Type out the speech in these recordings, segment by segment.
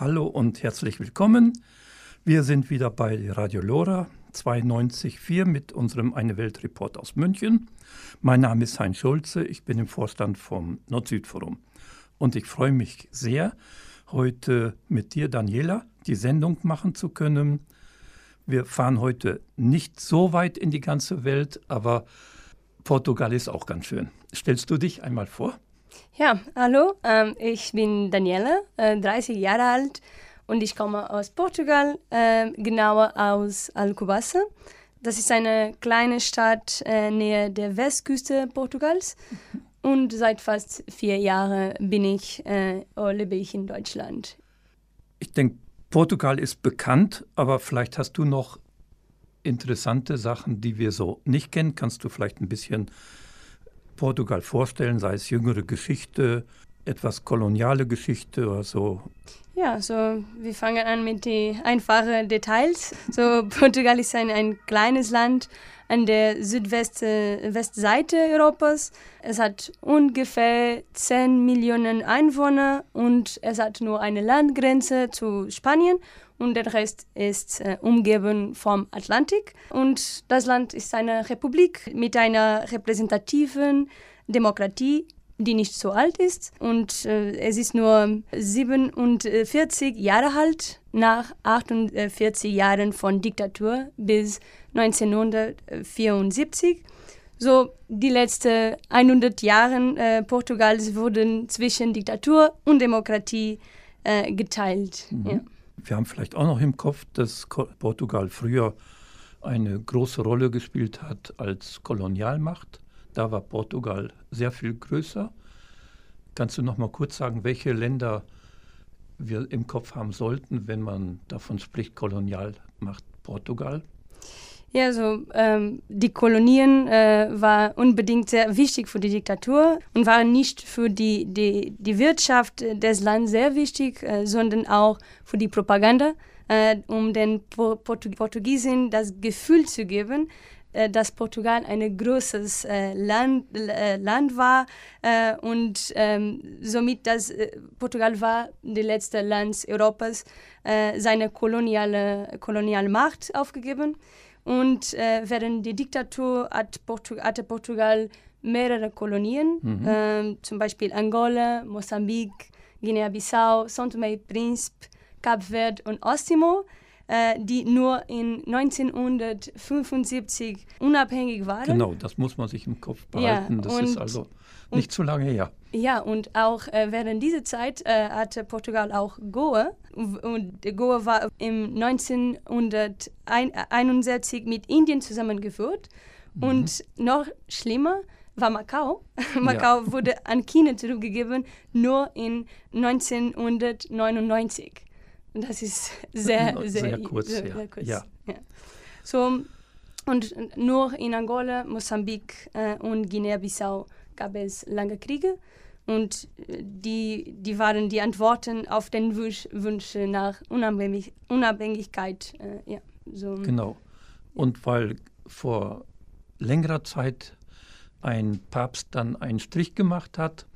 hallo und herzlich willkommen. Wir sind wieder bei Radio Lora 92.4 mit unserem Eine Welt Report aus München. Mein Name ist Heinz Schulze, ich bin im Vorstand vom Nord-Süd-Forum. Und ich freue mich sehr, heute mit dir, Daniela, die Sendung machen zu können. Wir fahren heute nicht so weit in die ganze Welt, aber Portugal ist auch ganz schön. Stellst du dich einmal vor? Ja, hallo, ähm, ich bin Daniela, äh, 30 Jahre alt und ich komme aus Portugal, äh, genauer aus Alcobaça. Das ist eine kleine Stadt äh, nähe der Westküste Portugals. Und seit fast vier Jahren bin ich, äh, lebe ich in Deutschland. Ich denke, Portugal ist bekannt, aber vielleicht hast du noch interessante Sachen, die wir so nicht kennen. Kannst du vielleicht ein bisschen Portugal vorstellen, sei es jüngere Geschichte, etwas koloniale Geschichte oder so? Ja, so wir fangen an mit den einfachen Details. So Portugal ist ein, ein kleines Land an der Südwestseite Europas. Es hat ungefähr 10 Millionen Einwohner und es hat nur eine Landgrenze zu Spanien und der Rest ist äh, umgeben vom Atlantik. Und das Land ist eine Republik mit einer repräsentativen Demokratie, die nicht so alt ist. Und äh, es ist nur 47 Jahre alt, nach 48 Jahren von Diktatur bis 1974. So, die letzten 100 Jahre äh, Portugals wurden zwischen Diktatur und Demokratie äh, geteilt. Mhm. Ja. Wir haben vielleicht auch noch im Kopf, dass Portugal früher eine große Rolle gespielt hat als Kolonialmacht. Da war Portugal sehr viel größer. Kannst du noch mal kurz sagen, welche Länder wir im Kopf haben sollten, wenn man davon spricht, Kolonialmacht Portugal? Ja, so ähm, die Kolonien äh, war unbedingt sehr wichtig für die Diktatur und waren nicht für die, die, die Wirtschaft des Landes sehr wichtig, äh, sondern auch für die Propaganda, äh, um den Portu Portugiesen das Gefühl zu geben, äh, dass Portugal ein großes äh, Land, äh, Land war und ähm, somit dass Portugal war das letzte Land Europas seine koloniale, koloniale Macht aufgegeben und äh, während der Diktatur hat Portu hatte Portugal mehrere Kolonien, mhm. ähm, zum Beispiel Angola, Mosambik, Guinea-Bissau, São Tomé e Príncipe, Kap Verde und Osttimor, äh, die nur in 1975 unabhängig waren. Genau, das muss man sich im Kopf behalten. Ja, das ist also nicht zu lange her. Ja, und auch äh, während dieser Zeit äh, hatte Portugal auch Goa. Und Goa war im 1961 mit Indien zusammengeführt. Mhm. Und noch schlimmer war Macau. Macau ja. wurde an China zurückgegeben, nur in 1999. Und das ist sehr, sehr, sehr kurz. Sehr, sehr kurz. Ja. ja. So, und nur in Angola, Mosambik äh, und Guinea-Bissau gab es lange Kriege und äh, die, die waren die Antworten auf den Wunsch, Wunsch nach Unabhängig, Unabhängigkeit. Äh, ja, so. Genau. Und weil vor längerer Zeit ein Papst dann einen Strich gemacht hat,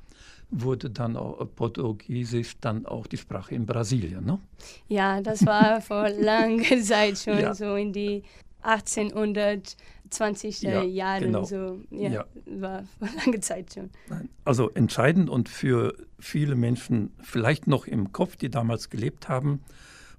wurde dann auch Portugiesisch dann auch die Sprache in Brasilien, ne? Ja, das war vor langer Zeit schon, ja. so in die 1800 20 ja, Jahren genau. so. Ja, ja, war lange Zeit schon. Also entscheidend und für viele Menschen vielleicht noch im Kopf, die damals gelebt haben,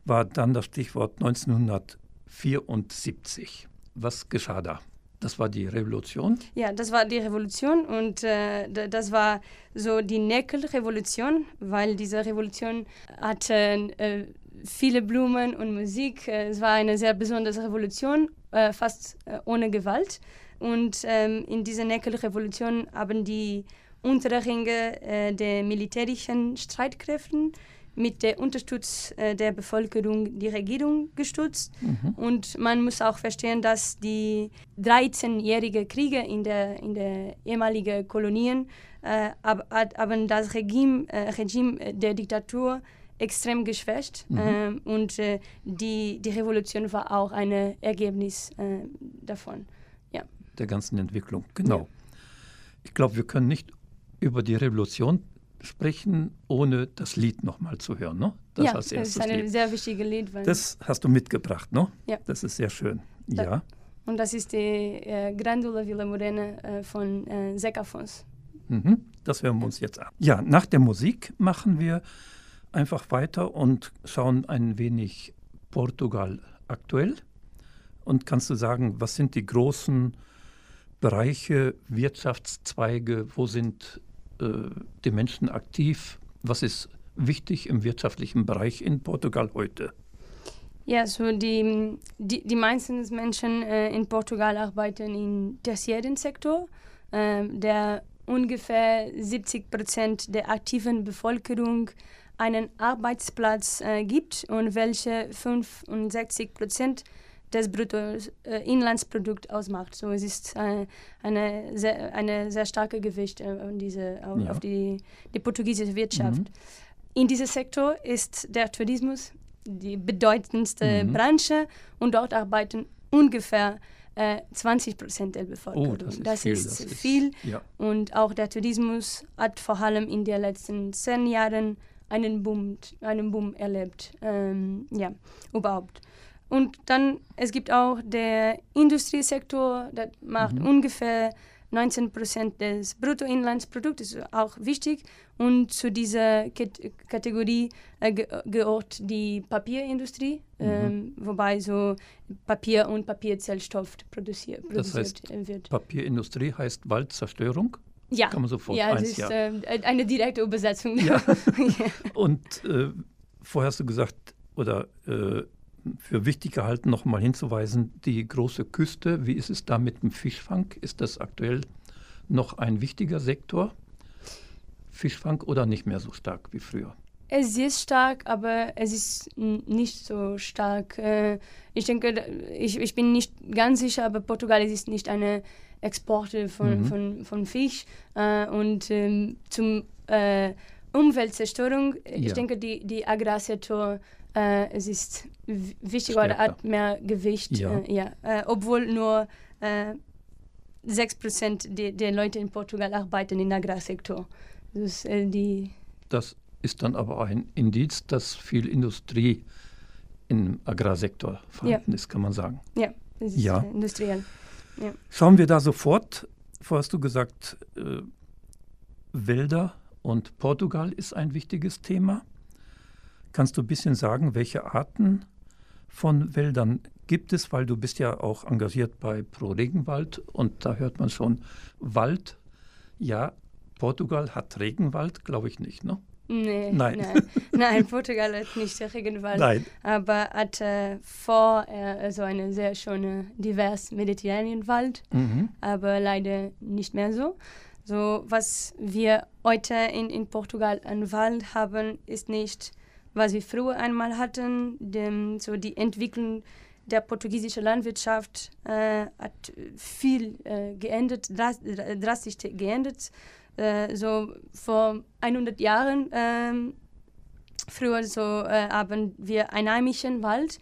war dann das Stichwort 1974. Was geschah da? Das war die Revolution? Ja, das war die Revolution und äh, das war so die Näkelrevolution, weil diese Revolution hatte äh, viele Blumen und Musik. Äh, es war eine sehr besondere Revolution, äh, fast äh, ohne Gewalt. Und ähm, in dieser Näkelrevolution haben die unteren Ringe äh, der militärischen Streitkräften mit der Unterstützung äh, der Bevölkerung die Regierung gestützt. Mhm. Und man muss auch verstehen, dass die 13-jährigen Kriege in der, in der ehemaligen Kolonien äh, haben das Regime, äh, Regime der Diktatur extrem geschwächt mhm. ähm, und äh, die, die Revolution war auch ein Ergebnis äh, davon. Ja. Der ganzen Entwicklung, genau. Ja. Ich glaube, wir können nicht über die Revolution sprechen, ohne das Lied nochmal zu hören. Ne? Das ja, als das erstes ist ein Lied. sehr wichtiges Lied. Das hast du mitgebracht, ne? Ja. Das ist sehr schön. Da- Ja. Und das ist die äh, Grandula Villa Morena äh, von äh, Zeca Afonso. Mhm. Das hören wir uns jetzt an. Ja, nach der Musik machen wir einfach weiter und schauen ein wenig Portugal aktuell. Und kannst du sagen, was sind die großen Bereiche, Wirtschaftszweige, wo sind äh, die Menschen aktiv? Was ist wichtig im wirtschaftlichen Bereich in Portugal heute? Ja, so die, die, die meisten Menschen äh, in Portugal arbeiten im tertiären Sektor, äh, der ungefähr 70 Prozent der aktiven Bevölkerung einen Arbeitsplatz äh, gibt und welche 65 Prozent des Bruttoinlandsprodukts ausmacht. So es ist äh, eine sehr, eine sehr starke Gewicht äh, auf, diese, auf, Ja. auf die, die portugiesische Wirtschaft. Mhm. In diesem Sektor ist der Tourismus die bedeutendste Mhm. Branche und dort arbeiten ungefähr äh, 20 Prozent der Bevölkerung. Oh, das ist viel. ist viel. Ja. Und auch der Tourismus hat vor allem in den letzten zehn Jahren einen Boom, einen Boom erlebt. Ähm, ja, überhaupt. Und dann, es gibt auch der Industriesektor, das macht Mhm. ungefähr 19 Prozent des Bruttoinlandsprodukts, ist auch wichtig. Und zu dieser Kat Kategorie äh, ge gehört die Papierindustrie, Mhm. ähm, wobei so Papier und Papierzellstoff produziert, Das produziert äh, wird. Papierindustrie heißt Waldzerstörung. Ja, Kann man sofort ja, eins, ist ja. äh, eine direkte Übersetzung. Ja. Und äh, vorher hast du gesagt, oder äh, für wichtig gehalten, nochmal hinzuweisen, die große Küste, wie ist es da mit dem Fischfang? Ist das aktuell noch ein wichtiger Sektor? Fischfang oder nicht mehr so stark wie früher? Es ist stark, aber es ist nicht so stark. Äh, Ich denke, ich, ich bin nicht ganz sicher, aber Portugal ist nicht eine Exporte von, Mhm. von, von Fisch. Äh, Und ähm, zum äh, Umweltzerstörung, ich Ja. denke, die, die Agrarsektor, es ist w- wichtig oder hat mehr Gewicht. Ja. Ja. Obwohl nur äh, 6% der, der Leute in Portugal arbeiten im Agrarsektor. Das die Das ist dann aber ein Indiz, dass viel Industrie im Agrarsektor vorhanden ist, kann man sagen. Ja, das ist Ja. industriell. Schauen wir da sofort. Vorher hast du gesagt, äh, Wälder und Portugal ist ein wichtiges Thema. Kannst du ein bisschen sagen, welche Arten von Wäldern gibt es? Weil du bist ja auch engagiert bei Pro Regenwald und da hört man schon Wald. Ja, Portugal hat Regenwald, glaube ich nicht, ne? Nee, Nein. nein. Nein, Portugal hat nicht Regenwald, Nein. aber hat äh, vor äh, so eine sehr schöne, divers Mediterraneanwald, Mhm. aber leider nicht mehr so. So, was wir heute in, in Portugal an Wald haben, ist nicht, was wir früher einmal hatten. Dem, so die Entwicklung der portugiesischen Landwirtschaft äh, hat viel äh, geändert, dras drastisch geändert. Äh, so vor 100 Jahren, ähm, früher so äh, haben wir einheimischen Wald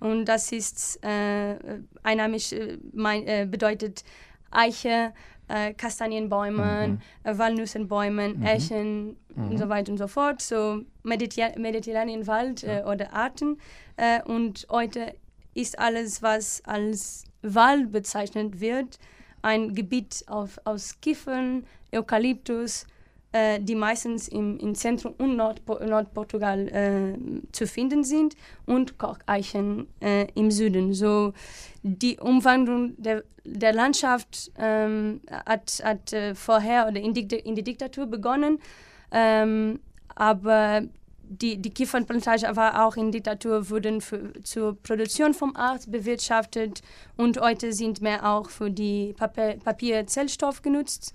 und das ist äh, einheimisch äh, mein, äh, bedeutet Eiche, äh, Kastanienbäume, Mhm. äh, Walnussenbäumen, Mhm. Echen Mhm. und so weiter und so fort, so Mediter Mediterraneanwald äh, Ja. oder Arten. Äh, und heute ist alles, was als Wald bezeichnet wird, ein Gebiet auf, aus Kiefern, Eukalyptus, äh, die meistens im, im Zentrum und Nordpo Nordportugal äh, zu finden sind und Korkeichen äh, im Süden. So die Umwandlung der, der Landschaft ähm, hat, hat äh, vorher oder in, Dikta in der Diktatur begonnen, ähm, aber die, die Kiefernplantage war auch in Diktatur, wurden für, zur Produktion vom Art bewirtschaftet und heute sind mehr auch für die Papier, Papierzellstoff genutzt.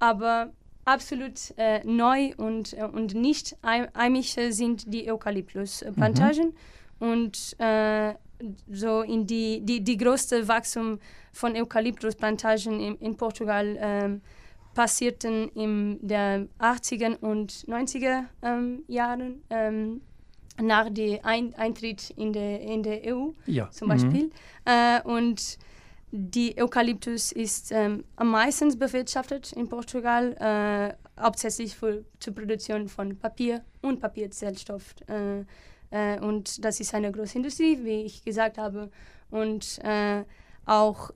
Aber absolut äh, neu und, äh, und nicht heimische sind die Eukalyptusplantagen. Und äh, so in die, die, die größte Wachstum von Eukalyptusplantagen in, in Portugal ähm, passierten in den 80er und 90er ähm, Jahren ähm, nach dem Ein Eintritt in der, in der EU Ja. zum Mhm. Beispiel. Äh, und die Eukalyptus ist ähm, am meisten bewirtschaftet in Portugal, äh, hauptsächlich für, zur Produktion von Papier und Papierzellstoff. Äh, äh, und das ist eine große Industrie, wie ich gesagt habe. Und äh, auch,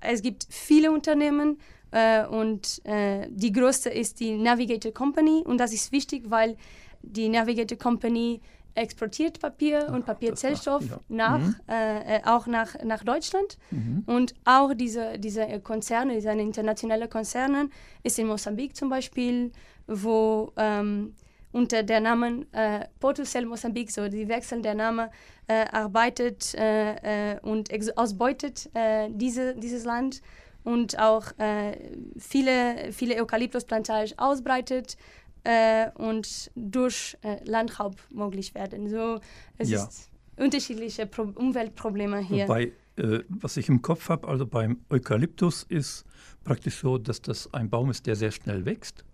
es gibt viele Unternehmen äh, und äh, die größte ist die Navigator Company und das ist wichtig, weil die Navigator Company exportiert Papier Ach, und Papierzellstoff ja. nach, mhm. Äh, äh, auch nach, nach Deutschland. Mhm. Und auch diese, diese Konzerne, diese internationalen Konzerne, ist in Mosambik zum Beispiel, wo ähm, unter der Namen äh, Portucell Mosambik, so die wechseln der Name, äh, arbeitet äh, äh und ausbeutet äh, diese, dieses Land und auch viele, viele Eukalyptusplantagen ausbreitet und durch Landraub möglich werden. So, es ja. ist unterschiedliche Pro Umweltprobleme hier. Wobei, was ich im Kopf habe, also beim Eukalyptus ist praktisch so, dass das ein Baum ist, der sehr schnell wächst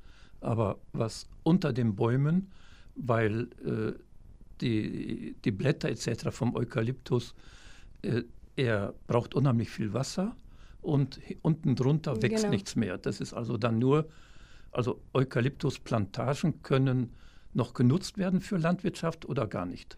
aber was unter den Bäumen, weil äh, die, die Blätter etc. vom Eukalyptus, äh, er braucht unheimlich viel Wasser und unten drunter wächst genau. nichts mehr. Das ist also dann nur, also Eukalyptusplantagen können noch genutzt werden für Landwirtschaft oder gar nicht.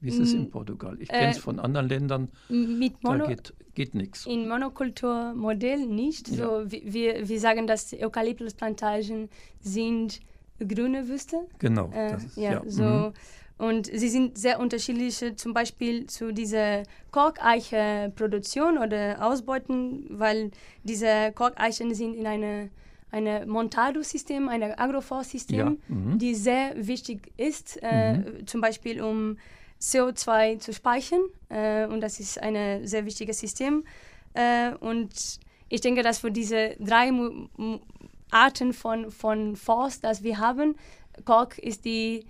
Wie ist es in Portugal? Ich kenne es äh, von anderen Ländern. Mit Mono, da geht, geht nichts. In Monokulturmodell nicht. Ja. So, wir, wir sagen, dass Eukalyptusplantagen sind grüne Wüste. Genau. Äh, ist, ja, ja, so. Mhm. Und sie sind sehr unterschiedlich, zum Beispiel zu dieser Korkeiche-Produktion oder Ausbeuten, weil diese Korkeichen sind in eine ein Montado-System, ein Agroforstsystem, ja. mhm. die sehr wichtig ist, äh, mhm. zum Beispiel um CO2 zu speichern. Äh, und das ist ein sehr wichtiges System. Äh, und ich denke, dass für diese drei Mu Arten von, von Forst, das wir haben, Kork ist die,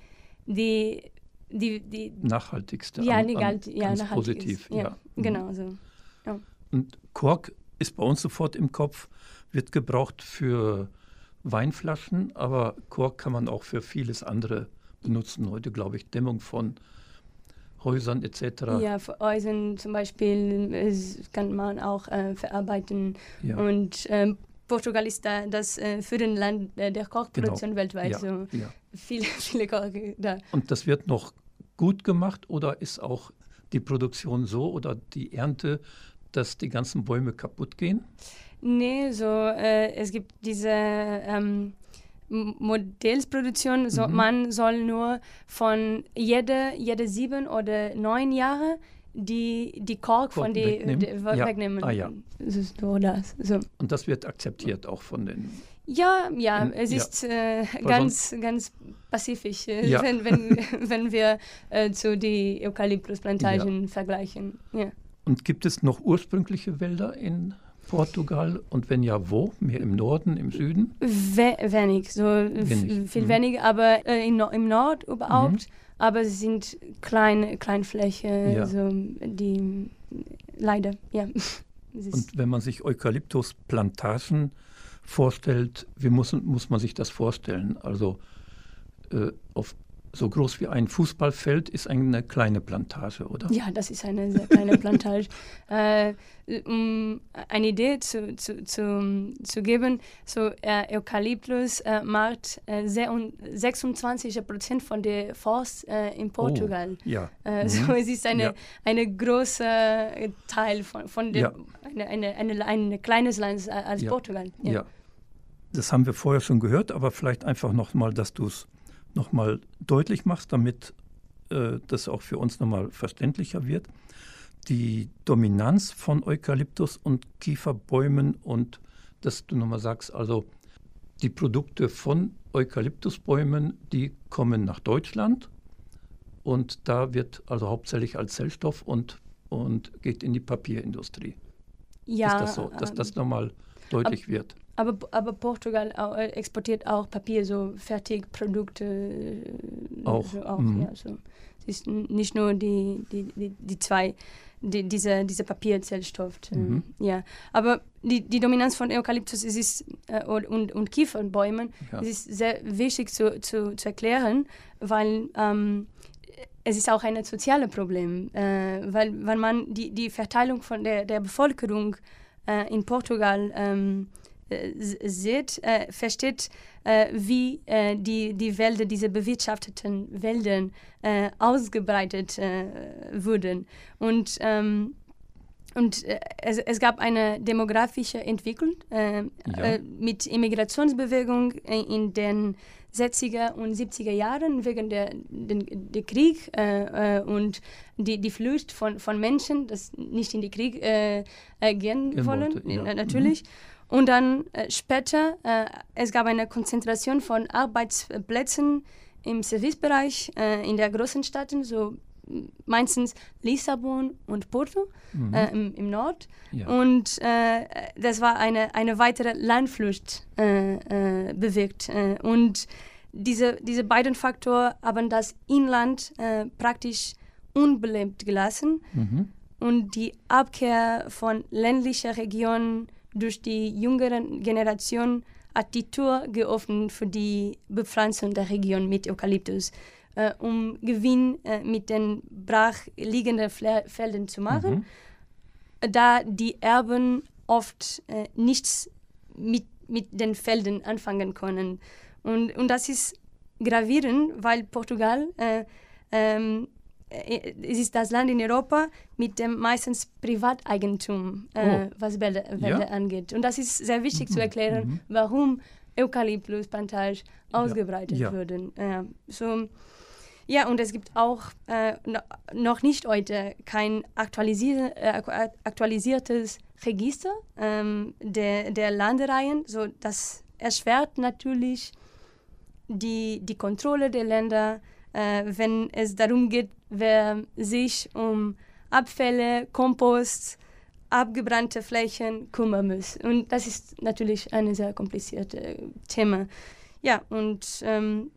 die, die, die nachhaltigste. Ja, am, ganz ja, nachhaltig positiv. Ja, ja, mhm. genau so. Ja. Und Kork ist bei uns sofort im Kopf, wird gebraucht für Weinflaschen, aber Kork kann man auch für vieles andere benutzen. Heute, glaube ich, Dämmung von Häusern etc. Ja, für Häusern zum Beispiel kann man auch äh, verarbeiten. Ja. Und ähm, Portugal ist da das äh, Land äh, der Kochproduktion genau. weltweit. Ja. So ja. Viele, viele Koch da. Und das wird noch gut gemacht oder ist auch die Produktion so oder die Ernte, dass die ganzen Bäume kaputt gehen? Nee, so äh, es gibt diese ähm, Modellsproduktion, so, mhm. man soll nur von jede, jede sieben oder neun Jahre die, die Kork von die, wegnehmen. Die, ja. wegnehmen. Ah, ja. So das, so. Und das wird akzeptiert auch von den. Ja, ja, in, es ja. ist äh, ganz, ganz pazifisch, äh, ja. wenn, wenn, wenn wir äh, zu den Eukalyptusplantagen vergleichen. Und gibt es noch ursprüngliche Wälder in Portugal und wenn ja, wo? Mehr im Norden, im Süden? We wenig, so wenig. viel mhm. weniger, aber äh, in, im Nord überhaupt. Mhm. Aber es sind kleine Kleinfläche, ja. so, die leider, ja. Und wenn man sich Eukalyptusplantagen vorstellt, wie muss, muss man sich das vorstellen? Also äh, auf so groß wie ein Fußballfeld ist eine kleine Plantage, oder? Ja, das ist eine sehr kleine Plantage. äh, um eine Idee zu, zu, zu, zu geben, so äh, Eukalyptus äh, macht äh, 26 Prozent von der Forst äh, in oh, Portugal. Oh, ja. Äh, mhm. So es ist eine, ja. eine große Teil von, von der, ja. eine, eine, eine, ein kleines Land als ja. Portugal. Ja. ja. Das haben wir vorher schon gehört, aber vielleicht einfach nochmal, dass du es nochmal deutlich machst, damit äh, das auch für uns nochmal verständlicher wird. Die Dominanz von Eukalyptus und Kieferbäumen und dass du nochmal sagst, also die Produkte von Eukalyptusbäumen, die kommen nach Deutschland und da wird also hauptsächlich als Zellstoff und, und geht in die Papierindustrie. Ja, ist das so, dass das nochmal deutlich wird? Aber, aber Portugal äh, exportiert auch Papier, so Fertigprodukte. Äh, auch. So auch mhm. ja, so. Es ist nicht nur die, die, die, die zwei, die, diese, diese Papierzellstoff. Äh, mhm. Ja. Aber die, die Dominanz von Eukalyptus es ist, äh, und, und Kiefernbäumen ja. es ist sehr wichtig zu, zu, zu erklären, weil ähm, es ist auch ein soziales Problem. Äh, weil wenn man die, die Verteilung von der, der Bevölkerung äh, in Portugal ähm, äh, sieht, äh, versteht, äh, wie äh, die, die Wälder, diese bewirtschafteten Wälder äh, ausgebreitet äh, wurden. Und, ähm, und es, es gab eine demografische Entwicklung ja. mit Immigrationsbewegung in den 60er und 70er Jahren wegen der, den, der Krieg äh, äh, und die, die Flucht von, von Menschen, das nicht in den Krieg äh, gehen, wollen, ja. natürlich. Mhm. Und dann äh, später, äh, es gab eine Konzentration von Arbeitsplätzen im Servicebereich äh, in der großen Städten, so meistens Lissabon und Porto mhm. äh, im, im, Nord. Ja. Und äh, das war eine, eine weitere Landflucht äh, äh bewirkt. Äh, und diese, diese beiden Faktoren haben das Inland äh, praktisch unbelebt gelassen. Mhm. Und die Abkehr von ländlicher Regionen durch die jüngere Generation hat die Tür geöffnet für die Bepflanzung der Region mit Eukalyptus äh, um Gewinn äh, mit den brachliegenden Feldern zu machen, mhm. da die Erben oft äh, nichts mit, mit den Feldern anfangen können. Und, und das ist gravierend, weil Portugal äh, ähm, äh, es ist das Land in Europa mit dem meistens Privateigentum, äh, oh. was Wälder, ja? angeht. Und das ist sehr wichtig mhm. zu erklären, mhm. warum Eukalyptusplantage ausgebreitet ja. ja. wurden. Äh, so, ja, und es gibt auch äh, noch nicht heute kein aktualisier äh, aktualisiertes Register ähm, der, der Landereien. So, das erschwert natürlich die, die Kontrolle der Länder, äh, wenn es darum geht, wer sich um Abfälle, Kompost, abgebrannte Flächen kümmern muss. Und das ist natürlich ein sehr kompliziertes Thema. Ja, und ähm,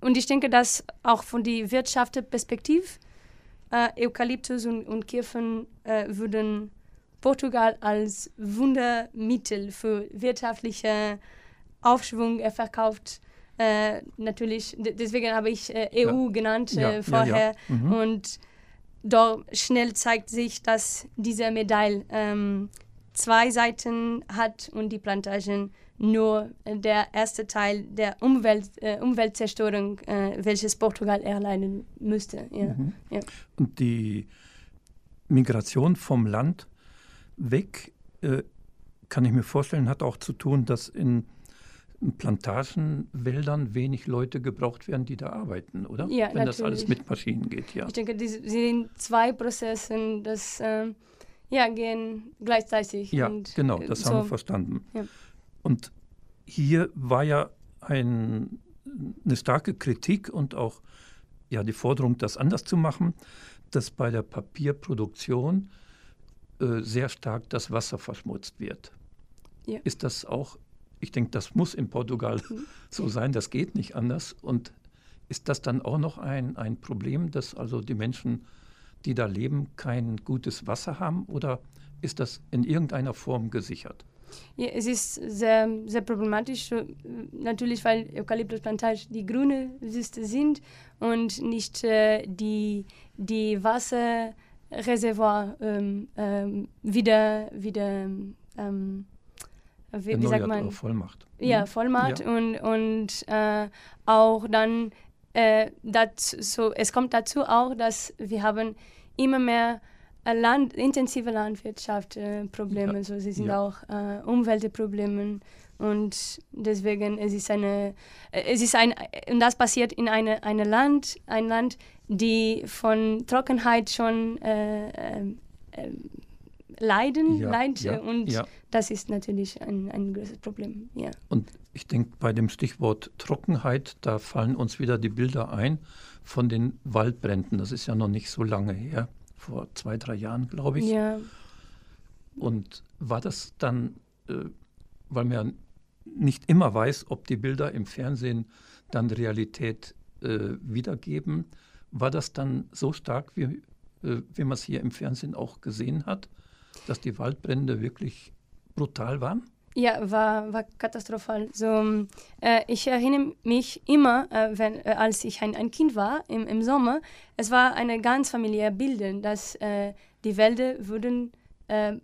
und ich denke, dass auch von der Wirtschaftsperspektive äh, Eukalyptus und, und Kirchen äh, würden Portugal als Wundermittel für wirtschaftliche Aufschwung verkauft. Äh, natürlich, deswegen habe ich äh, EU ja. genannt ja, äh, vorher. Ja, mhm. Und dort schnell zeigt sich, dass diese Medaille ähm, zwei Seiten hat und die Plantagen nur der erste Teil der Umwelt, äh, Umweltzerstörung, äh, welches Portugal erleiden müsste. Ja. Mhm. Ja. Und die Migration vom Land weg, äh, kann ich mir vorstellen, hat auch zu tun, dass in Plantagenwäldern wenig Leute gebraucht werden, die da arbeiten, oder? Ja, Wenn natürlich. das alles mit Maschinen geht, ja. Ich denke, die sind zwei Prozesse, das äh, ja, gehen gleichzeitig. Ja, genau, das so. haben wir verstanden. Ja. Und hier war ja ein, eine starke Kritik und auch ja, die Forderung, das anders zu machen, dass bei der Papierproduktion äh, sehr stark das Wasser verschmutzt wird. Ja. Ist das auch, ich denke, das muss in Portugal mhm. so sein, das geht nicht anders. Und ist das dann auch noch ein, ein Problem, dass also die Menschen, die da leben, kein gutes Wasser haben? Oder ist das in irgendeiner Form gesichert? Ja, es ist sehr, sehr problematisch, natürlich, weil Eukalyptusplantagen die grüne Wüste sind und nicht äh, die, die Wasserreservoir ähm, ähm, wieder, wieder ähm, wie, wie sagt man? Vollmacht. Ja, mhm. Vollmacht ja. und, und äh, auch dann, äh, dazu, so, es kommt dazu auch, dass wir haben immer mehr Land, intensive Landwirtschaftsprobleme, äh, ja. so sie sind ja. auch äh, Umweltprobleme und deswegen es ist eine äh, es ist ein und das passiert in eine eine Land ein Land die von Trockenheit schon äh, äh, äh leiden ja, leid ja, und ja. das ist natürlich ein, ein großes Problem ja und ich denke bei dem Stichwort Trockenheit da fallen uns wieder die Bilder ein von den Waldbränden das ist ja noch nicht so lange her vor zwei, drei Jahren, glaube ich. Ja. Und war das dann, äh, weil man nicht immer weiß, ob die Bilder im Fernsehen dann Realität äh, wiedergeben, war das dann so stark, wie, äh, wie man es hier im Fernsehen auch gesehen hat, dass die Waldbrände wirklich brutal waren? Ja, war, war katastrophal. So, äh, ich erinnere mich immer, äh, wenn, äh, als ich ein, ein Kind war im, im Sommer, es war eine ganz familiäre Bilder, dass äh, die Wälder wurden äh,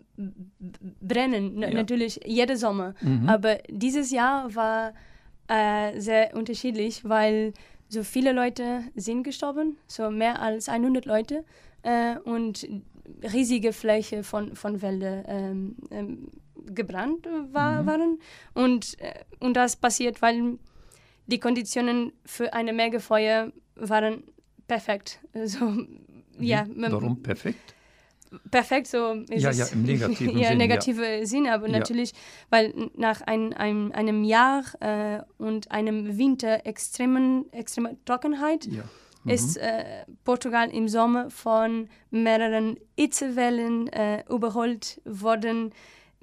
brennen, ja. natürlich jeder Sommer. Mhm. Aber dieses Jahr war äh, sehr unterschiedlich, weil so viele Leute sind gestorben, so mehr als 100 Leute und riesige Fläche von, von Wäldern ähm, ähm, gebrannt war, mhm. waren. Und, äh, und das passiert, weil die Konditionen für eine Megafeuer waren perfekt. Also, ja, Warum perfekt? perfekt, so ist ja, es. Ja, im negativen ja, Sinn. Negative ja. Sinn, aber ja. natürlich, weil nach ein, ein, einem Jahr äh, und einem Winter extremen, extremer Trockenheit ja. Mhm. ist äh, Portugal im Sommer von mehreren Hitzewellen äh, überholt worden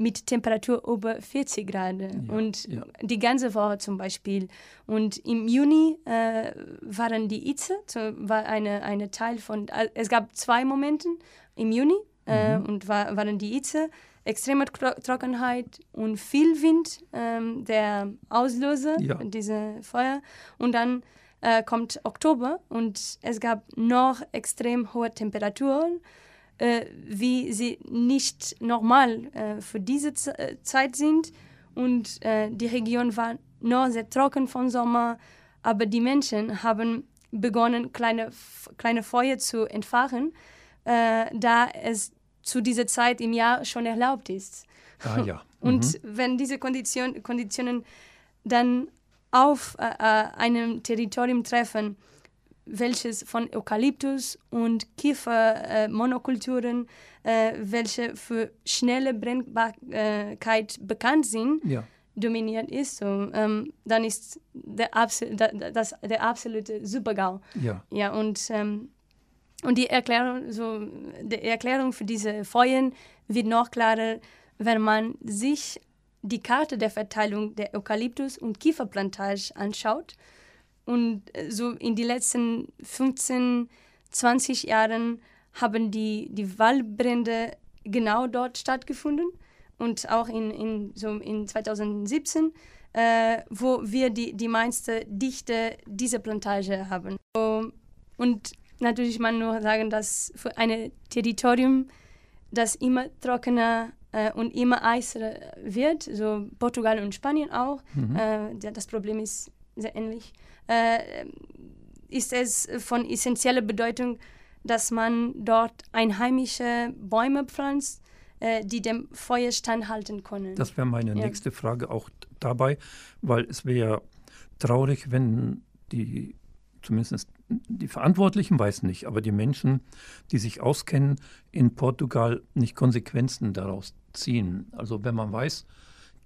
mit Temperatur über 40 Grad ja, und ja. die ganze Woche zum Beispiel. Und im Juni äh, waren die Hitze, so war eine, eine Teil von, es gab zwei Momente im Juni äh, mhm. und war, waren die Hitze, extreme Trockenheit und viel Wind, äh, der Auslöser ja. diese Feuer. Und dann äh, kommt Oktober und es gab noch extrem hohe Temperaturen äh, wie sie nicht normal äh, für diese Z äh, Zeit sind. Und äh, die Region war noch sehr trocken von Sommer, aber die Menschen haben begonnen, kleine, kleine Feuer zu entfachen, äh, da es zu dieser Zeit im Jahr schon erlaubt ist. Ah, ja. Und mhm. wenn diese Kondition, Konditionen dann auf äh, einem Territorium treffen, welches von Eukalyptus und Kiefermonokulturen, äh, äh, welche für schnelle Brennbarkeit bekannt sind, ja. dominiert ist, so, ähm, dann ist der, Absol das, der absolute Supergau. Ja. ja und, ähm, und die Erklärung, so, die Erklärung für diese Feuern wird noch klarer, wenn man sich die Karte der Verteilung der Eukalyptus- und Kieferplantage anschaut. Und äh, so in den letzten 15, 20 Jahren haben die, die Waldbrände genau dort stattgefunden. Und auch in, in, so in 2017, äh, wo wir die, die meiste Dichte dieser Plantage haben. Und natürlich man nur sagen, dass für ein Territorium, das immer trockener äh, und immer eiser wird, so Portugal und Spanien auch, mhm. äh, das Problem ist sehr ähnlich, äh, ist es von essentieller Bedeutung, dass man dort einheimische Bäume pflanzt, äh, die dem Feuer standhalten können. Das wäre meine ja. nächste Frage auch dabei, weil es wäre traurig, wenn die, zumindest die Verantwortlichen, weiß nicht, aber die Menschen, die sich auskennen, in Portugal nicht Konsequenzen daraus ziehen. Also wenn man weiß,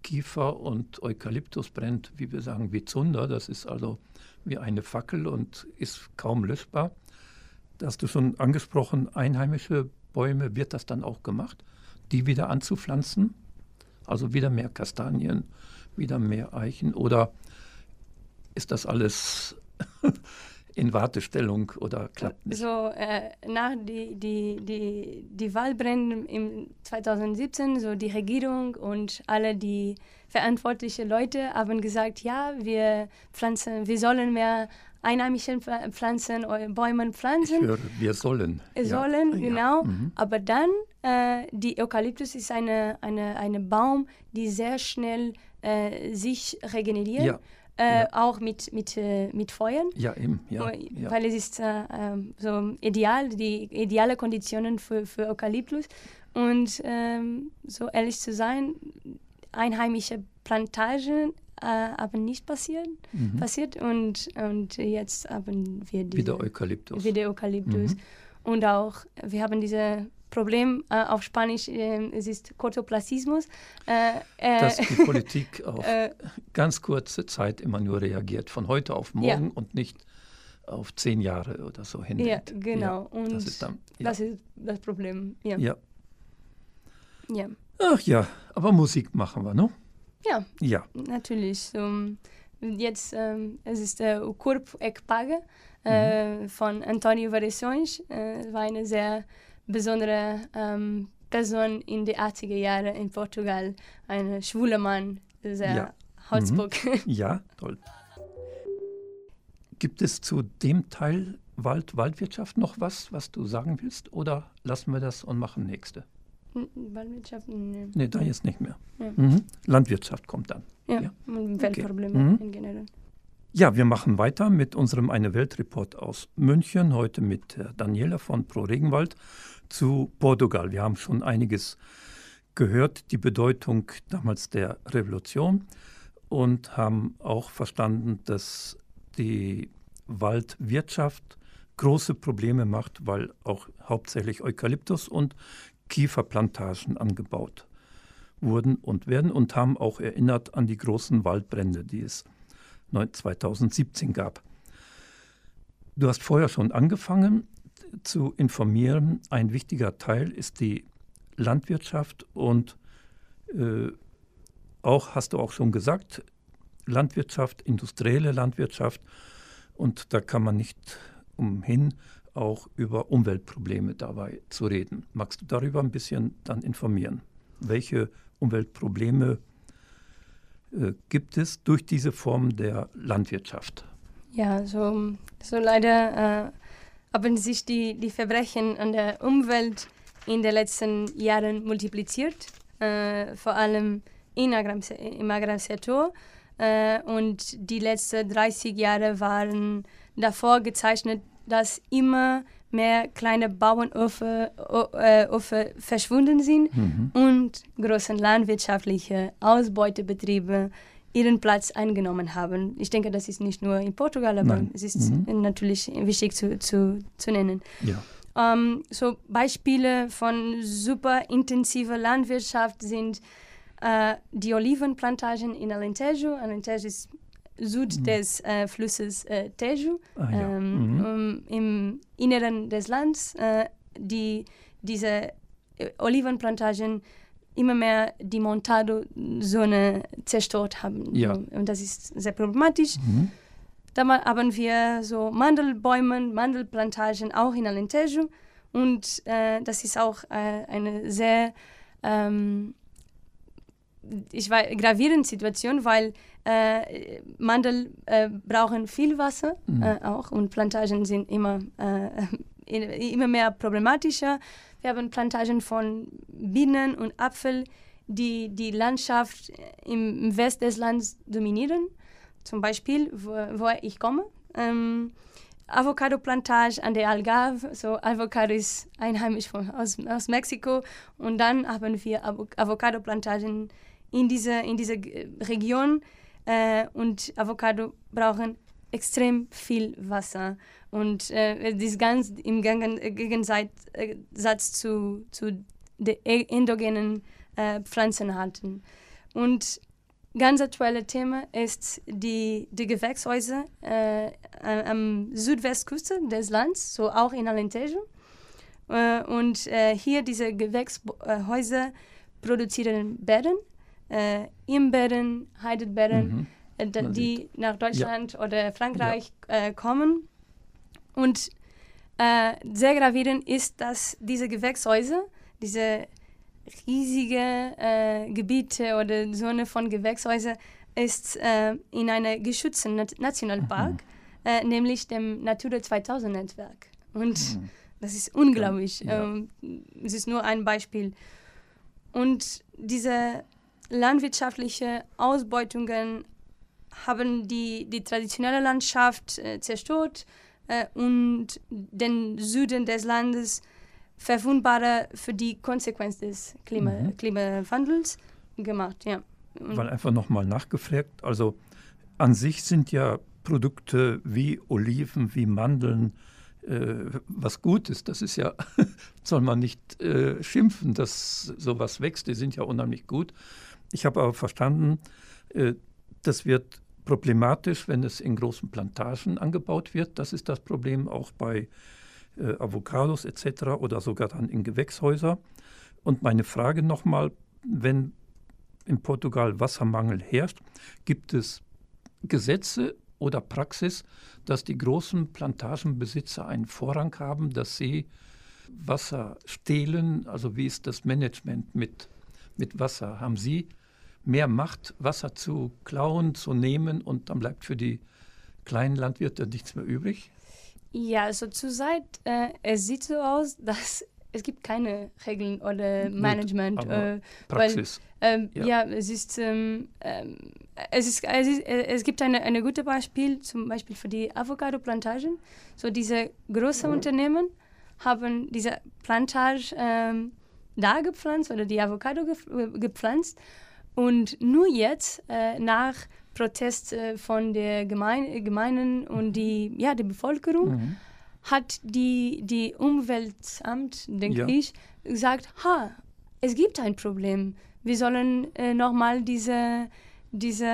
Kiefer und Eukalyptus brennt, wie wir sagen, wie Zunder. Das ist also wie eine Fackel und ist kaum lösbar. Da hast du schon angesprochen, einheimische Bäume, wird das dann auch gemacht, die wieder anzupflanzen? Also wieder mehr Kastanien, wieder mehr Eichen oder ist das alles in Wartestellung oder klappt nicht? So, äh, nach die, die, die, die Wahlbrände im 2017, so die Regierung und alle die verantwortlichen Leute haben gesagt, ja, wir pflanzen, wir sollen mehr einheimische Pflanzen oder Bäume pflanzen. Höre, wir sollen. Sollen, ja. genau. Ja. Mhm. Aber dann, äh, die Eukalyptus ist eine, eine, eine Baum, die sehr schnell äh, sich regeneriert. Ja äh, ja. auch mit, mit, äh, mit Feuern. Ja, eben. Ja, ja. Weil es ist äh, ähm, so ideal, die ideale Konditionen für, für Eukalyptus. Und ähm, so ehrlich zu sein, einheimische Plantagen äh, haben nicht passiert, mhm. passiert und, und jetzt haben wir diese, wieder Eukalyptus. Wieder Eukalyptus. Mhm. Und auch, wir haben diese Problem äh, auf Spanisch, äh, es ist Cortoplacismus. Äh, äh Dass die Politik auf äh, ganz kurze Zeit immer nur reagiert, von heute auf morgen ja. und nicht auf zehn Jahre oder so hin. Ja, genau. Ja, und das ist, dann, ja. das ist das Problem. Ja. ja. ja. Ach ja, aber Musik machen wir, ne? Ja. Ja. Natürlich. So, jetzt, ähm, es ist der äh, Corpo Ekpage äh, mhm. von Antonio Variações. Äh, war eine sehr besondere ähm, Person in den 80er Jahren in Portugal, ein schwuler Mann, sehr ja. Holzbock. Mhm. Ja, toll. Gibt es zu dem Teil Wald, Waldwirtschaft noch was, was du sagen willst? Oder lassen wir das und machen nächste? Waldwirtschaft? Nee. nee, da jetzt nicht mehr. Ja. Mhm. Landwirtschaft kommt dann. Ja, ja. Weltprobleme okay. mhm. in generell. Ja, wir machen weiter mit unserem Eine Weltreport aus München, heute mit Daniela von Pro Regenwald zu Portugal. Wir haben schon einiges gehört, die Bedeutung damals der Revolution und haben auch verstanden, dass die Waldwirtschaft große Probleme macht, weil auch hauptsächlich Eukalyptus und Kieferplantagen angebaut wurden und werden und haben auch erinnert an die großen Waldbrände, die es 2017 gab. Du hast vorher schon angefangen zu informieren. Ein wichtiger Teil ist die Landwirtschaft und äh, auch, hast du auch schon gesagt, Landwirtschaft, industrielle Landwirtschaft und da kann man nicht umhin, auch über Umweltprobleme dabei zu reden. Magst du darüber ein bisschen dann informieren? Welche Umweltprobleme äh, gibt es durch diese Form der Landwirtschaft? Ja, so, so leider äh, haben sich die, die Verbrechen an der Umwelt in den letzten Jahren multipliziert, äh, vor allem in Agrar im Agrarsektor. Äh, und die letzten 30 Jahre waren davor gezeichnet, dass immer mehr kleine Bauernhöfe äh, verschwunden sind mhm. und große landwirtschaftliche Ausbeutebetriebe ihren Platz eingenommen haben. Ich denke, das ist nicht nur in Portugal, aber Nein. es ist mhm. natürlich wichtig zu, zu, zu nennen. Ja. Ähm, so Beispiele von super intensiver Landwirtschaft sind uh, die Olivenplantagen in Alentejo. Alentejo ist Süd mhm. des äh, Flusses äh, Tejo, ah, ja. ähm, mhm. um, im Inneren des Landes, äh, die diese äh, Olivenplantagen immer mehr die Montado-Zone zerstört haben. Ja. Und das ist sehr problematisch. Mhm. Dann haben wir so Mandelbäume, Mandelplantagen auch in Alentejo. Und äh, das ist auch äh, eine sehr ähm, ich war, gravierende Situation, weil äh, Mandel äh, brauchen viel Wasser mhm. äh, auch und Plantagen sind immer, äh, immer mehr problematischer. Wir haben Plantagen von Bienen und Apfel, die die Landschaft im West des Landes dominieren. Zum Beispiel, wo, wo ich komme. Ähm, Avocado-Plantage an der Algarve. So Avocado ist einheimisch von, aus, aus Mexiko. Und dann haben wir Avocado-Plantagen in dieser in diese Region äh, und Avocado brauchen extrem viel Wasser und äh, das ganz im Gegensatz äh, zu, zu den e-, endogenen äh, Pflanzenarten. Und ganz aktuelle Thema ist die, die Gewächshäuser äh, am Südwestküste des Landes, so auch in Alentejo. Äh, und äh, hier diese Gewächshäuser produzieren Beeren äh, Imbeeren, Heidelbeeren, mhm. Äh, die nach Deutschland ja. oder Frankreich ja. äh, kommen. Und äh, sehr gravierend ist, dass diese Gewächshäuser, diese riesige äh, Gebiete oder Zone von Gewächshäusern, ist äh, in einem geschützten Nationalpark, mhm. nämlich dem Natura 2000 Netzwerk. Und mhm. das ist unglaublich. Ja. Ähm, es ist nur ein Beispiel. Und diese landwirtschaftliche Ausbeutungen haben die, die traditionelle Landschaft äh, zerstört äh, und den Süden des Landes verwundbarer für die Konsequenz des Klima, mhm. Klimawandels gemacht. Ja. Weil einfach nochmal nachgefragt, also an sich sind ja Produkte wie Oliven, wie Mandeln, äh, was gut ist. Das ist ja, soll man nicht äh, schimpfen, dass sowas wächst. Die sind ja unheimlich gut. Ich habe aber verstanden, äh, das wird problematisch, wenn es in großen Plantagen angebaut wird. Das ist das Problem auch bei äh, Avocados etc. oder sogar dann in Gewächshäuser. Und meine Frage nochmal, wenn in Portugal Wassermangel herrscht, gibt es Gesetze oder Praxis, dass die großen Plantagenbesitzer einen Vorrang haben, dass sie Wasser stehlen? Also wie ist das Management mit, mit Wasser? Haben Sie mehr Macht, Wasser zu klauen, zu nehmen und dann bleibt für die kleinen Landwirte nichts mehr übrig? Ja, also zurzeit, äh, es sieht so aus, dass es gibt keine Regeln oder Management. Gut, äh, Praxis. Weil, ähm, ja. ja. es ist, ähm, ähm, es, ist, es, ist, äh, es gibt eine, eine gute Beispiel, zum Beispiel für die Avocado-Plantagen. So diese großen mhm. Unternehmen haben diese Plantage ähm, da gepflanzt oder die Avocado ge gepflanzt und nur jetzt äh, nach Protest äh, von der Gemein Gemeinen und die, ja, der Bevölkerung mhm. hat die, die Umweltamt, denke ja. ich, gesagt, ha, es gibt ein Problem. Wir sollen äh, nochmal diese, diese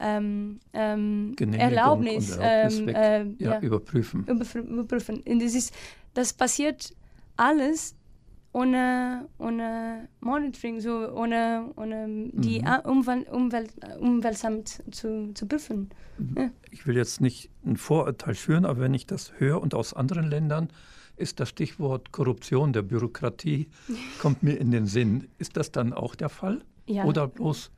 ähm, ähm, Erlaubnis, Erlaubnis ähm, äh, ja, ja, überprüfen. überprüfen. Und das, ist, das passiert alles ohne, ohne Monitoring, so ohne, ohne die mhm. Umwelt, Umwelt, Umweltamt zu, zu prüfen. Mhm. Ja. Ich will jetzt nicht ein Vorurteil schüren, aber wenn ich das höre und aus anderen Ländern, ist das Stichwort Korruption der Bürokratie, kommt mir in den Sinn. Ist das dann auch der Fall? Ja. Oder bloß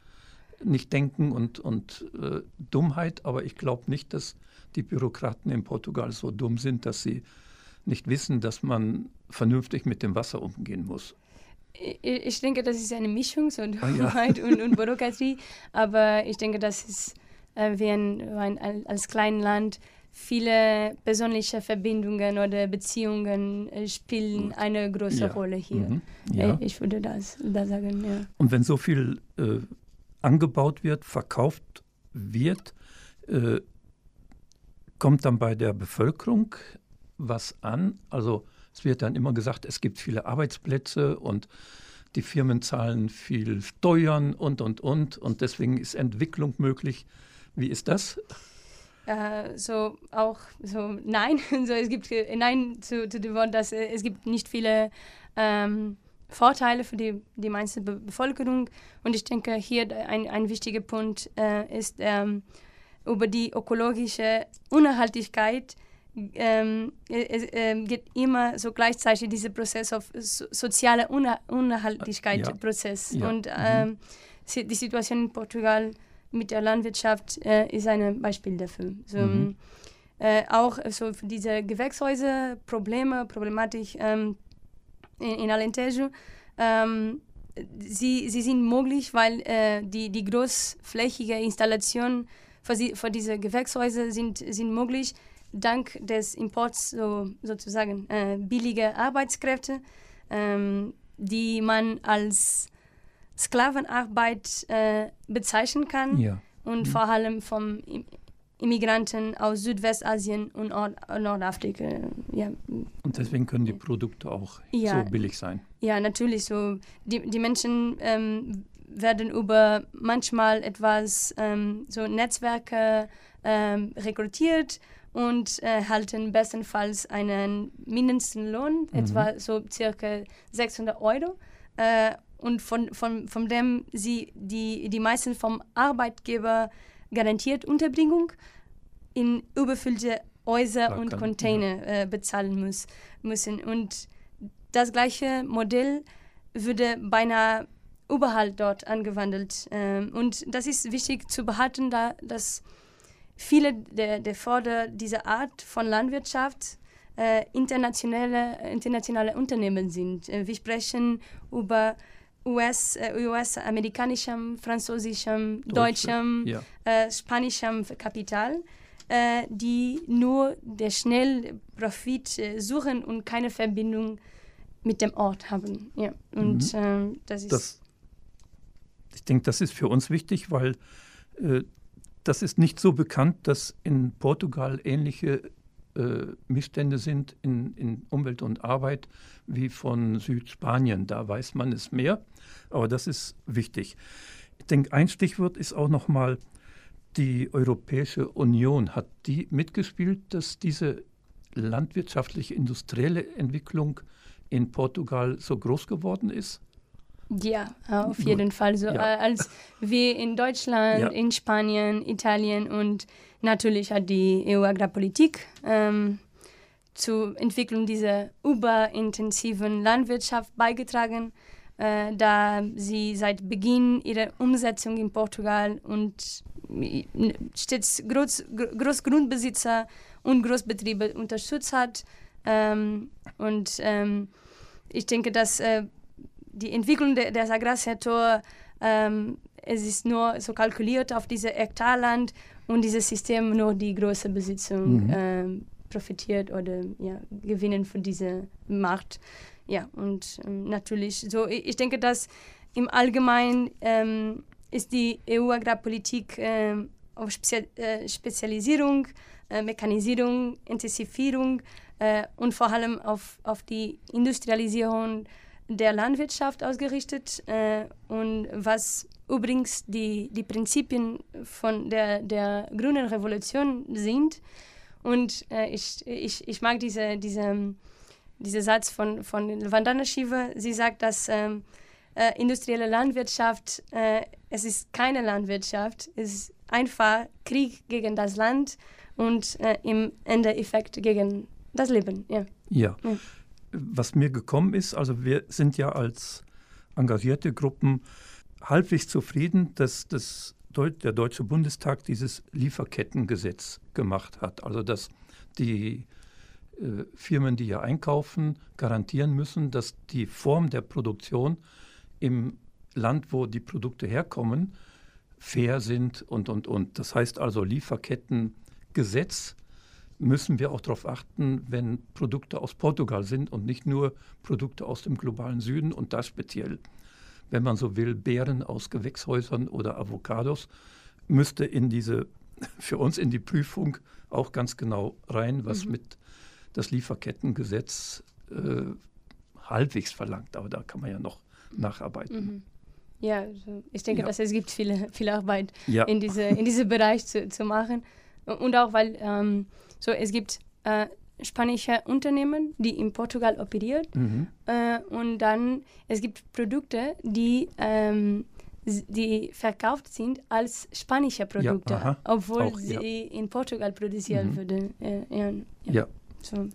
nicht denken und, und äh, Dummheit? Aber ich glaube nicht, dass die Bürokraten in Portugal so dumm sind, dass sie nicht wissen, dass man vernünftig mit dem Wasser umgehen muss. Ich denke, das ist eine Mischung, so Dummheit ah, ja. und, und Bürokratie. Aber ich denke, dass es äh, wir ein, ein, als kleines Land viele persönliche Verbindungen oder Beziehungen äh, spielen eine große ja. Rolle hier. Mhm. Ja. Äh, ich würde das, das sagen, ja. Und wenn so viel äh, angebaut wird, verkauft wird, äh, kommt dann bei der Bevölkerung was an. Also es wird dann immer gesagt, es gibt viele Arbeitsplätze und die Firmen zahlen viel Steuern und, und, und. Und deswegen ist Entwicklung möglich. Wie ist das? Äh, so auch so nein so es gibt nein zu, zu dem Wort dass äh, es gibt nicht viele ähm, Vorteile für die die meiste Be Bevölkerung und ich denke hier ein, ein wichtiger Punkt äh, ist ähm, über die ökologische Unerhaltlichkeit ähm, es, äh, geht immer so gleichzeitig dieser Prozess auf so, soziale Uner Unerhaltlichkeit ja. Prozess ja. und mhm. ähm, die Situation in Portugal mit der Landwirtschaft äh, ist ein Beispiel dafür. So, mhm. äh, auch so für diese Gewächshäuser Probleme Problematik ähm, in, in Alentejo ähm, sie, sie sind möglich, weil äh, die, die großflächige Installation für, sie, für diese Gewächshäuser sind, sind möglich, dank des Imports so, sozusagen äh, billige Arbeitskräfte, ähm, die man als Sklavenarbeit äh, bezeichnen kann ja. und mhm. vor allem vom Immigranten aus Südwestasien und Nord Nordafrika. Ja. Und deswegen können die Produkte auch ja. so billig sein. Ja, natürlich. So die, die Menschen ähm, werden über manchmal etwas ähm, so Netzwerke ähm, rekrutiert und erhalten bestenfalls einen Mindestlohn, mhm. etwa so circa 600 Euro. Äh, und von, von, von dem sie die, die meisten vom Arbeitgeber garantiert Unterbringung in überfüllte Häuser Klar, und Container ja. äh, bezahlen muss, müssen. Und das gleiche Modell würde beinahe überall dort angewandt. Ähm, und das ist wichtig zu behalten, da dass viele der, der Vorder dieser Art von Landwirtschaft äh, internationale, internationale Unternehmen sind. Äh, wir sprechen über US, äh, US-amerikanischem, französischem, Deutsche, deutschem, ja. äh, spanischem Kapital, äh, die nur der schnell Profit äh, suchen und keine Verbindung mit dem Ort haben. Ja. Und mhm. Ähm, das ist. Das, ich denke, das ist für uns wichtig, weil das ist nicht so bekannt, dass in Portugal ähnliche äh, Missstände sind in, in, Umwelt und Arbeit wie von Südspanien. Da weiß man es mehr, aber das ist wichtig. Ich denke, ein Stichwort ist auch nochmal die Europäische Union. Hat die mitgespielt, dass diese landwirtschaftliche, industrielle Entwicklung in Portugal so groß geworden ist? Ja, auf jeden Fall. So, ja. Äh, als wir in Deutschland, ja. in Spanien, Italien und natürlich hat die EU-Agrarpolitik ähm, zur Entwicklung dieser überintensiven Landwirtschaft beigetragen, äh, da sie seit Beginn ihrer Umsetzung in Portugal und stets Groß, Großgrundbesitzer und Großbetriebe unterstützt hat. Ähm, und ähm, ich denke, dass äh, die Entwicklung de, des Agrarsektors, ähm, es ist nur so kalkuliert auf diese Hektarland und dieses System nur die große Besitzung mhm. ähm, profitiert oder ja, gewinnen von diesem Markt. Ja, und ähm, natürlich, so ich, ich, denke, dass im Allgemeinen ähm, ist die EU-Agrarpolitik ähm, auf Spezi äh, Spezialisierung, äh, Mechanisierung, Intensivierung äh, und vor allem auf, auf die Industrialisierung der Landwirtschaft ausgerichtet äh, und was übrigens die, die Prinzipien von der, der grünen Revolution sind. Und äh, ich, ich, ich mag diese, diese, diese Satz von, von Vandana Shiva. Sie sagt, dass ähm, äh, industrielle Landwirtschaft, äh, es ist keine Landwirtschaft, es ist einfach Krieg gegen das Land und äh, im Endeffekt gegen das Leben. Ja. ja. ja. Was mir gekommen ist, also wir sind ja als engagierte Gruppen halbwegs zufrieden, dass das der Deutsche Bundestag dieses Lieferkettengesetz gemacht hat. Also dass die äh, Firmen, die hier einkaufen, garantieren müssen, dass die Form der Produktion im Land, wo die Produkte herkommen, fair sind und, und, und. Das heißt also Lieferkettengesetz müssen wir auch darauf achten, wenn Produkte aus Portugal sind und nicht nur Produkte aus dem globalen Süden und da speziell wenn man so will, Beeren aus Gewächshäusern oder Avocados, müsste in diese, für uns in die Prüfung auch ganz genau rein, was mhm. mit das Lieferkettengesetz äh, halbwegs verlangt. Aber da kann man ja noch nacharbeiten. Mhm. Ja, also ich denke, ja. dass es gibt viele, viel Arbeit ja. in, diese, in diesem Bereich zu, zu machen. Und auch, weil ähm, so, es gibt äh, spanische Unternehmen, die in Portugal operiert. Mhm. Äh, und dann, es gibt Produkte, die, ähm, die verkauft sind als spanische Produkte, ja, obwohl Auch, sie ja. in Portugal produziert mhm. wurden. Äh, ja. ja. So.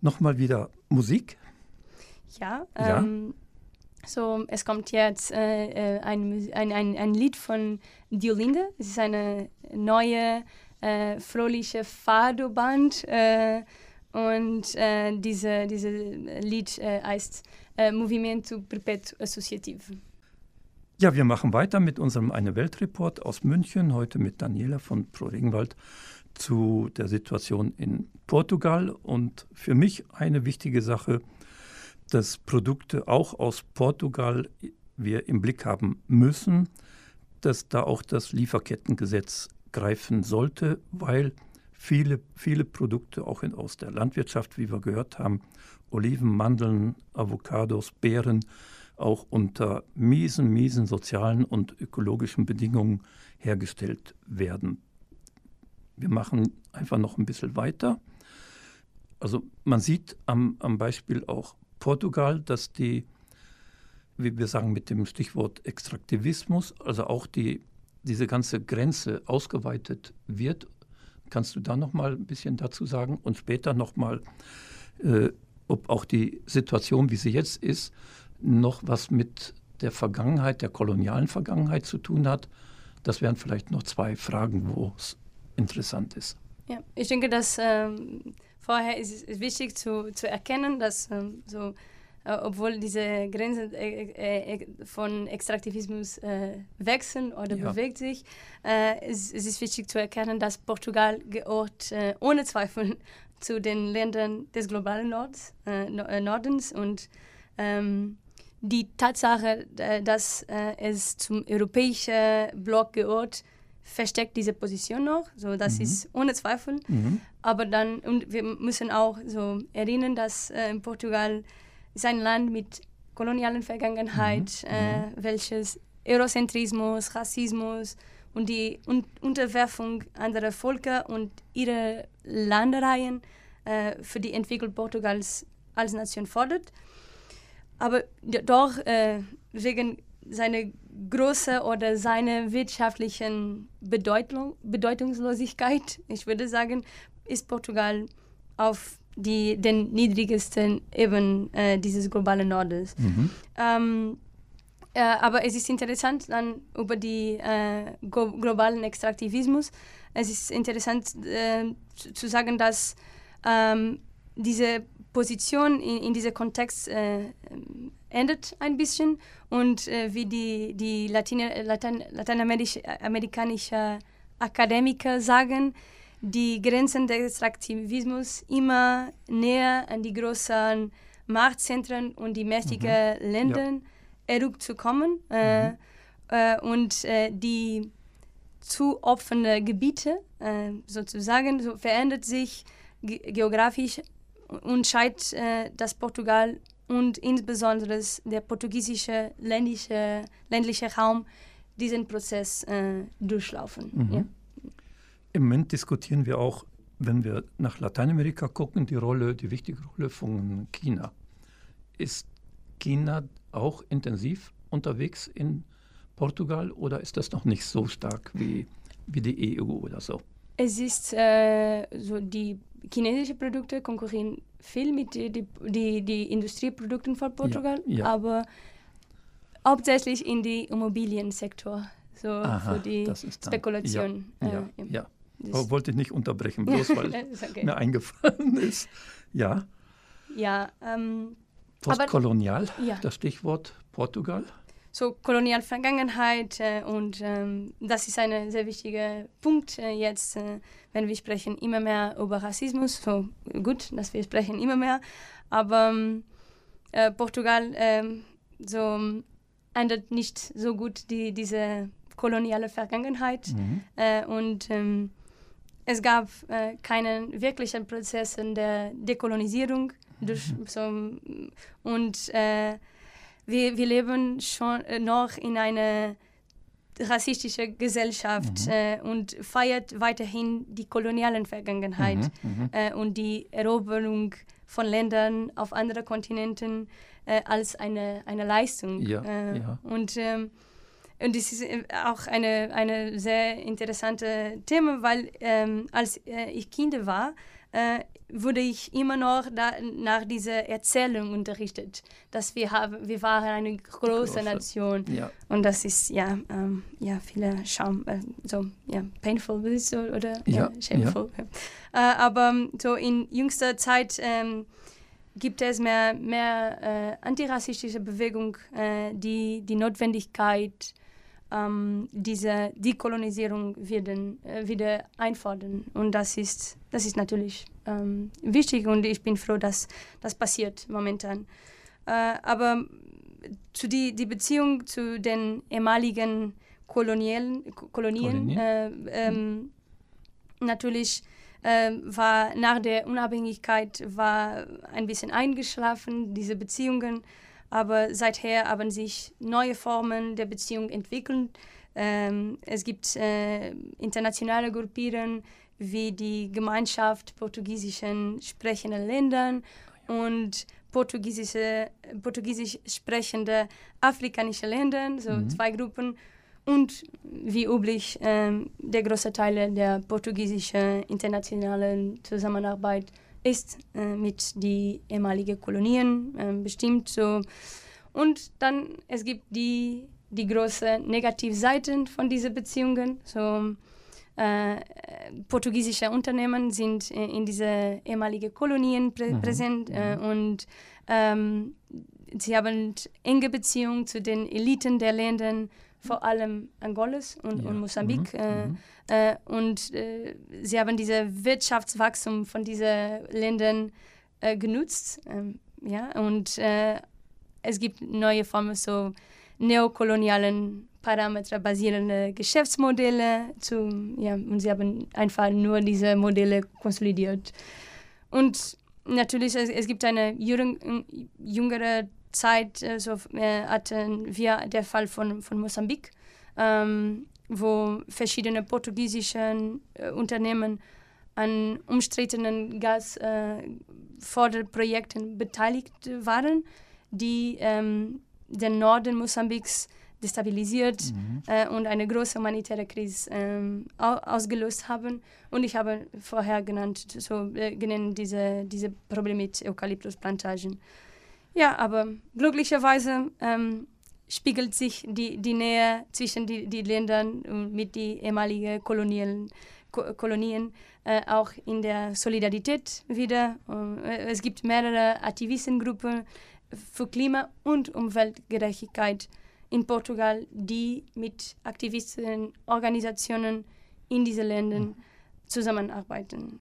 Nochmal wieder Musik. Ja, ähm, so, es kommt jetzt äh, äh ein, ein, ein, ein Lied von Diolinde. Es ist eine neue äh, fröhliche Fado-Band. Äh, und äh, diese, diese Lied äh, heißt äh, Movimento Perpetuo Associativo. Ja, wir machen weiter mit unserem Eine Welt-Report aus München, heute mit Daniela von Pro Regenwald zu der Situation in Portugal. Und für mich eine wichtige Sache, dass Produkte auch aus Portugal wir im Blick haben müssen, dass da auch das Lieferkettengesetz greifen sollte, weil viele, viele Produkte auch in, aus der Landwirtschaft, wie wir gehört haben, Oliven, Mandeln, Avocados, Beeren, auch unter miesen, miesen sozialen und ökologischen Bedingungen hergestellt werden. Wir machen einfach noch ein bisschen weiter. Also man sieht am, am Beispiel auch Portugal, dass die, wie wir sagen mit dem Stichwort Extraktivismus, also auch die diese ganze Grenze ausgeweitet wird. Kannst du da noch mal ein bisschen dazu sagen und später noch mal, äh, ob auch die Situation, wie sie jetzt ist, noch was mit der Vergangenheit, der kolonialen Vergangenheit zu tun hat? Das wären vielleicht noch zwei Fragen, wo es interessant ist. Ja, ich denke, dass ähm, vorher ist es wichtig zu, zu erkennen, dass ähm, so äh, obwohl diese Grenzen äh, äh, von Extraktivismus wechseln oder ja. bewegt sich. Es, es, ist wichtig zu erkennen, dass Portugal gehört ohne Zweifel zu den Ländern des globalen Nords, Nordens und ähm, die Tatsache, dass es zum europäischen Block gehört, versteckt diese Position noch. So, das mhm. ist ohne Zweifel. Mhm. Aber dann, und wir müssen auch so erinnern, dass äh, Portugal ist ein Land mit kolonialen Vergangenheit, mhm. äh, mhm. welches Eurozentrismus, Rassismus und die Un Unterwerfung anderer Völker und ihrer Landereien äh, für die Entwicklung Portugals als Nation fordert. Aber doch äh, wegen seiner großen oder seiner wirtschaftlichen Bedeutung, Bedeutungslosigkeit, ich würde sagen, ist Portugal auf die, den niedrigsten Ebenen äh, dieses globalen Nordens. Mhm. Ähm, äh, aber es ist interessant dann über den äh, globalen Extraktivismus. Es ist interessant äh, zu, zu, sagen, dass ähm, diese Position in, in diesem Kontext äh, ändert ein bisschen und äh, wie die, die Latin, Latein, lateinamerikanische Akademiker sagen, die Grenzen des Extraktivismus immer näher an die großen Machtzentren und die mächtigen mhm. Länder ja. zu kommen äh, mhm. äh, und äh, die zu offene Gebiete äh, sozusagen so verändert sich ge geografisch und scheint äh, das Portugal und insbesondere der portugiesische ländliche, ländliche Raum diesen Prozess äh, durchlaufen. Mhm. Ja. Im Moment diskutieren wir auch, wenn wir nach Lateinamerika gucken, die Rolle, die wichtige Rolle von China. Ist China auch intensiv unterwegs in Portugal oder ist das noch nicht so stark wie, wie die EU oder so? Es ist äh, so, die chinesischen Produkte konkurrieren viel mit den die, die, die Industrieprodukten von Portugal, ja, ja. aber hauptsächlich in den Immobiliensektor, so Aha, für die Spekulation. Ja, äh, ja. Aber wollte ich nicht unterbrechen, bloß weil okay. mir eingefallen ist. Ja. Ja. Ähm, Postkolonial, das Stichwort Portugal so koloniale Vergangenheit äh, und ähm, das ist ein sehr wichtiger Punkt äh, jetzt, äh, wenn wir sprechen immer mehr über Rassismus. So gut, dass wir sprechen immer mehr, aber ähm, äh, Portugal ähm, so ändert nicht so gut die, diese koloniale Vergangenheit mhm. Äh, und ähm, es gab äh, keinen wirklichen Prozess der Dekolonisierung durch, mhm. so, und wir, wir leben schon äh, noch in einer rassistischen Gesellschaft mhm. äh, und feiert weiterhin die kolonialen Vergangenheit mhm, mhm, äh, und die Eroberung von Ländern auf anderen Kontinenten äh, als eine, eine Leistung. Ja, äh, ja. Und, ähm, und das ist äh, auch eine, eine sehr interessante Thema, weil ähm, als ich Kind war, wurde ich immer noch da, nach dieser Erzählung unterrichtet, dass wir haben, wir waren eine große, große. Nation ja. und das ist ja, ähm, ja viele Scham, äh, so ja painful so, oder ja, ja shameful. Ja. Äh, aber so in jüngster Zeit ähm, gibt es mehr, mehr äh, antirassistische Bewegung, äh, die die Notwendigkeit ähm, diese Dekolonisierung werden, äh, wieder einfordern. Und das ist, das ist natürlich ähm, wichtig und ich bin froh, dass das passiert momentan. Äh, aber zu die, die Beziehung zu den ehemaligen Kolonien, Kolonien, äh, ähm, natürlich äh, war nach der Unabhängigkeit war ein bisschen eingeschlafen, diese Beziehungen aber seither haben sich neue Formen der Beziehung entwickelt. Ähm, es gibt äh, internationale Gruppierungen wie die Gemeinschaft portugiesischen sprechenden Ländern und portugiesische, portugiesisch sprechende afrikanische Länder, so mhm. zwei Gruppen. Und wie üblich ähm, der große Teil der portugiesischen internationalen Zusammenarbeit ist äh, mit den ehemaligen Kolonien äh, bestimmt. So. Und dann es gibt die, die großen Negativseiten von diesen Beziehungen. So, äh, portugiesische Unternehmen sind äh, in diese ehemaligen Kolonien prä mhm. präsent äh, mhm. und ähm, sie haben enge Beziehungen zu den Eliten der Länder vor allem Angolas und, ja. und Mosambik. Mhm. Äh, mhm. äh, und äh, sie haben dieses Wirtschaftswachstum von diesen Ländern äh, genutzt. Ähm, ja, und äh, es gibt neue Formen, so neokolonialen Parameter basierende Geschäftsmodelle. Zu, ja, und sie haben einfach nur diese Modelle konsolidiert. Und natürlich, es, es gibt eine jüngere Zeit äh, so, äh, hatten wir der Fall von, von Mosambik, ähm, wo verschiedene portugiesische äh, Unternehmen an umstrittenen Gasförderprojekten äh, beteiligt waren, die ähm, den Norden Mosambiks destabilisiert mhm. äh, und eine große humanitäre Krise ähm, ausgelöst haben. Und ich habe vorher genannt, so äh, genannt diese, diese Probleme mit Eukalyptusplantagen. Ja, aber glücklicherweise ähm, spiegelt sich die, die Nähe zwischen den die Ländern mit den ehemaligen kolonialen Ko Kolonien äh, auch in der Solidarität wieder. Äh, es gibt mehrere Aktivistengruppen für Klima- und Umweltgerechtigkeit in Portugal, die mit Aktivisten, Organisationen in diesen Ländern zusammenarbeiten.